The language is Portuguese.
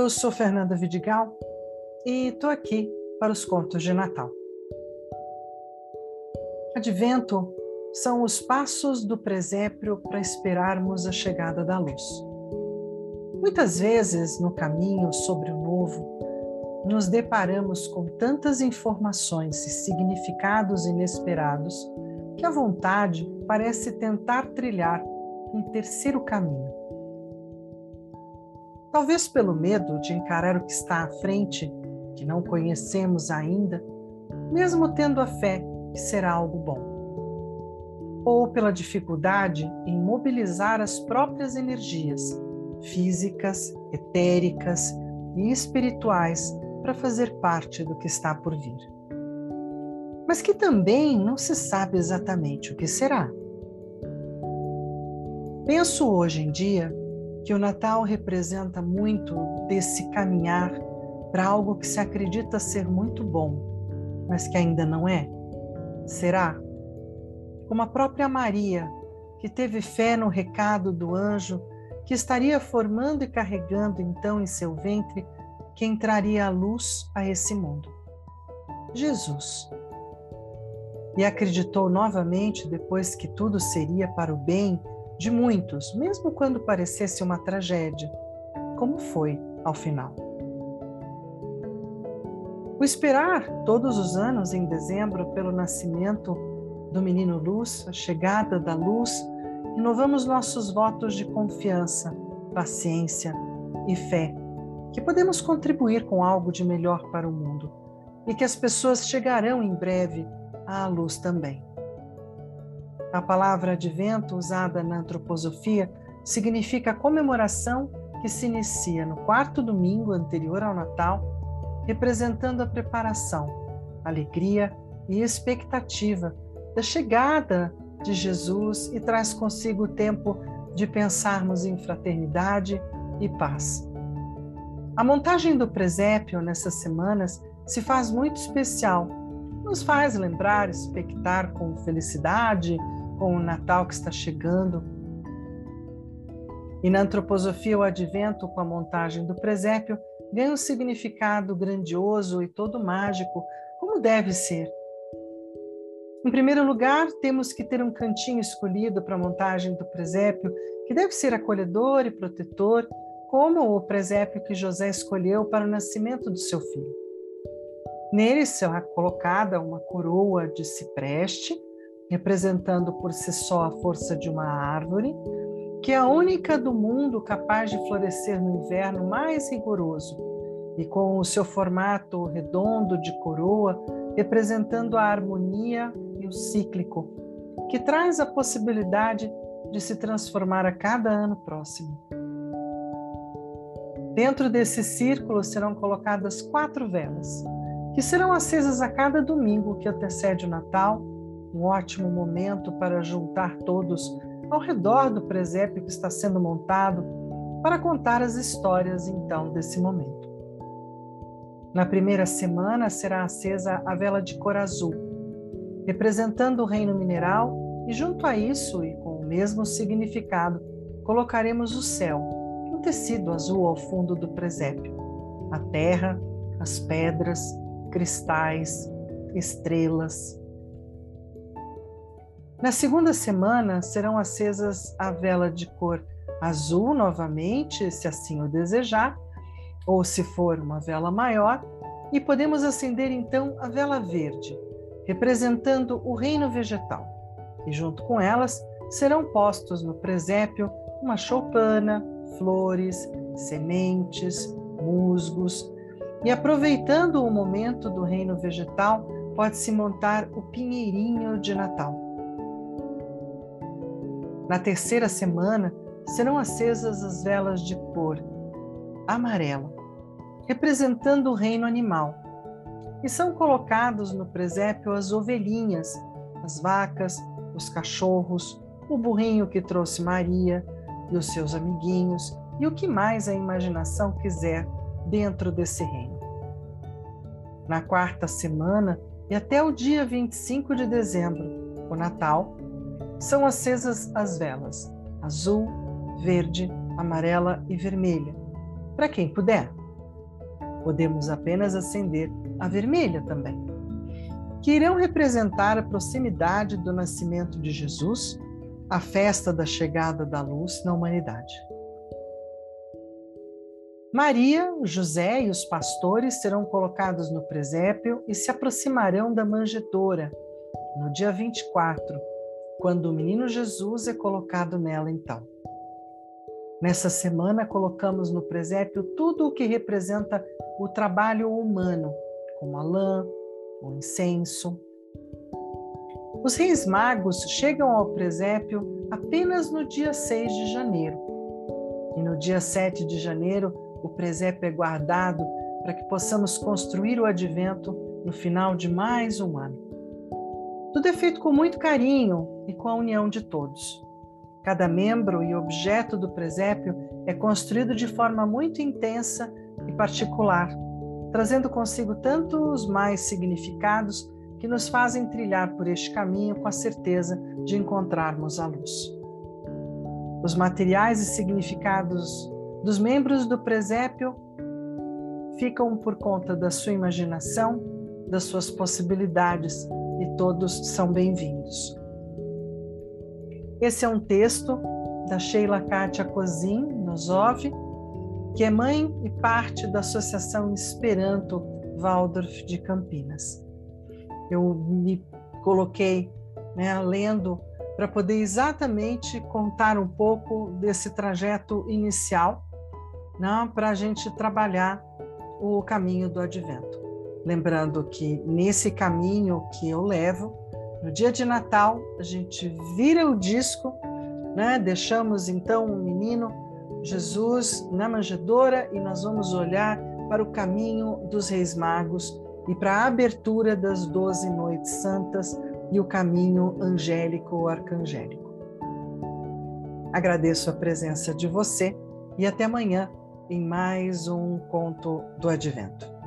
Eu sou Fernanda Vidigal e estou aqui para os contos de Natal. Advento são os passos do presépio para esperarmos a chegada da luz. Muitas vezes, no caminho sobre o novo, nos deparamos com tantas informações e significados inesperados que a vontade parece tentar trilhar um terceiro caminho Talvez pelo medo de encarar o que está à frente, que não conhecemos ainda, mesmo tendo a fé que será algo bom. Ou pela dificuldade em mobilizar as próprias energias físicas, etéricas e espirituais para fazer parte do que está por vir. Mas que também não se sabe exatamente o que será. Penso hoje em dia que o Natal representa muito desse caminhar para algo que se acredita ser muito bom, mas que ainda não é? Será? Como a própria Maria, que teve fé no recado do anjo, que estaria formando e carregando então em seu ventre quem traria a luz a esse mundo. Jesus. E acreditou novamente, depois que tudo seria para o bem de muitos, mesmo quando parecesse uma tragédia, como foi ao final. O esperar todos os anos em dezembro pelo nascimento do menino Luz, a chegada da luz, renovamos nossos votos de confiança, paciência e fé, que podemos contribuir com algo de melhor para o mundo e que as pessoas chegarão em breve à luz também. A palavra advento, usada na antroposofia, significa comemoração que se inicia no quarto domingo anterior ao Natal, representando a preparação, alegria e expectativa da chegada de Jesus e traz consigo o tempo de pensarmos em fraternidade e paz. A montagem do presépio nessas semanas se faz muito especial, nos faz lembrar, expectar com felicidade com o Natal que está chegando. E na antroposofia, o advento, com a montagem do presépio, ganha um significado grandioso e todo mágico, como deve ser. Em primeiro lugar, temos que ter um cantinho escolhido para a montagem do presépio, que deve ser acolhedor e protetor, como o presépio que José escolheu para o nascimento do seu filho. Nele será colocada uma coroa de cipreste, representando por si só a força de uma árvore, que é a única do mundo capaz de florescer no inverno mais rigoroso, e com o seu formato redondo de coroa, representando a harmonia e o cíclico, que traz a possibilidade de se transformar a cada ano próximo. Dentro desse círculo serão colocadas quatro velas, que serão acesas a cada domingo que antecede o Natal um ótimo momento para juntar todos ao redor do presépio que está sendo montado para contar as histórias então desse momento. Na primeira semana será acesa a vela de cor azul, representando o reino mineral, e junto a isso e com o mesmo significado, colocaremos o céu, um tecido azul ao fundo do presépio, a terra, as pedras, cristais, estrelas, na segunda semana serão acesas a vela de cor azul novamente, se assim o desejar, ou se for uma vela maior, e podemos acender então a vela verde, representando o reino vegetal. E junto com elas serão postos no presépio uma choupana, flores, sementes, musgos. E aproveitando o momento do reino vegetal, pode-se montar o pinheirinho de Natal na terceira semana serão acesas as velas de cor amarela, representando o reino animal, e são colocados no presépio as ovelhinhas, as vacas, os cachorros, o burrinho que trouxe Maria e os seus amiguinhos e o que mais a imaginação quiser dentro desse reino. Na quarta semana e até o dia 25 de dezembro, o Natal, são acesas as velas azul, verde, amarela e vermelha, para quem puder. Podemos apenas acender a vermelha também, que irão representar a proximidade do nascimento de Jesus, a festa da chegada da luz na humanidade. Maria, José e os pastores serão colocados no presépio e se aproximarão da manjedoura no dia 24, quando o menino Jesus é colocado nela então. Nessa semana, colocamos no presépio tudo o que representa o trabalho humano, como a lã, o incenso. Os reis magos chegam ao presépio apenas no dia 6 de janeiro. E no dia 7 de janeiro, o presépio é guardado para que possamos construir o advento no final de mais um ano. Tudo é feito com muito carinho e com a união de todos. Cada membro e objeto do presépio é construído de forma muito intensa e particular, trazendo consigo tantos mais significados que nos fazem trilhar por este caminho com a certeza de encontrarmos a luz. Os materiais e significados dos membros do presépio ficam por conta da sua imaginação, das suas possibilidades, e todos são bem-vindos. Esse é um texto da Sheila Kátia Cozin, Nosov, que é mãe e parte da Associação Esperanto Waldorf de Campinas. Eu me coloquei né, lendo para poder exatamente contar um pouco desse trajeto inicial, né, para a gente trabalhar o caminho do advento. Lembrando que nesse caminho que eu levo, no dia de Natal, a gente vira o disco, né? deixamos então o menino Jesus na manjedoura e nós vamos olhar para o caminho dos Reis Magos e para a abertura das doze noites santas e o caminho angélico ou arcangélico. Agradeço a presença de você e até amanhã em mais um conto do Advento.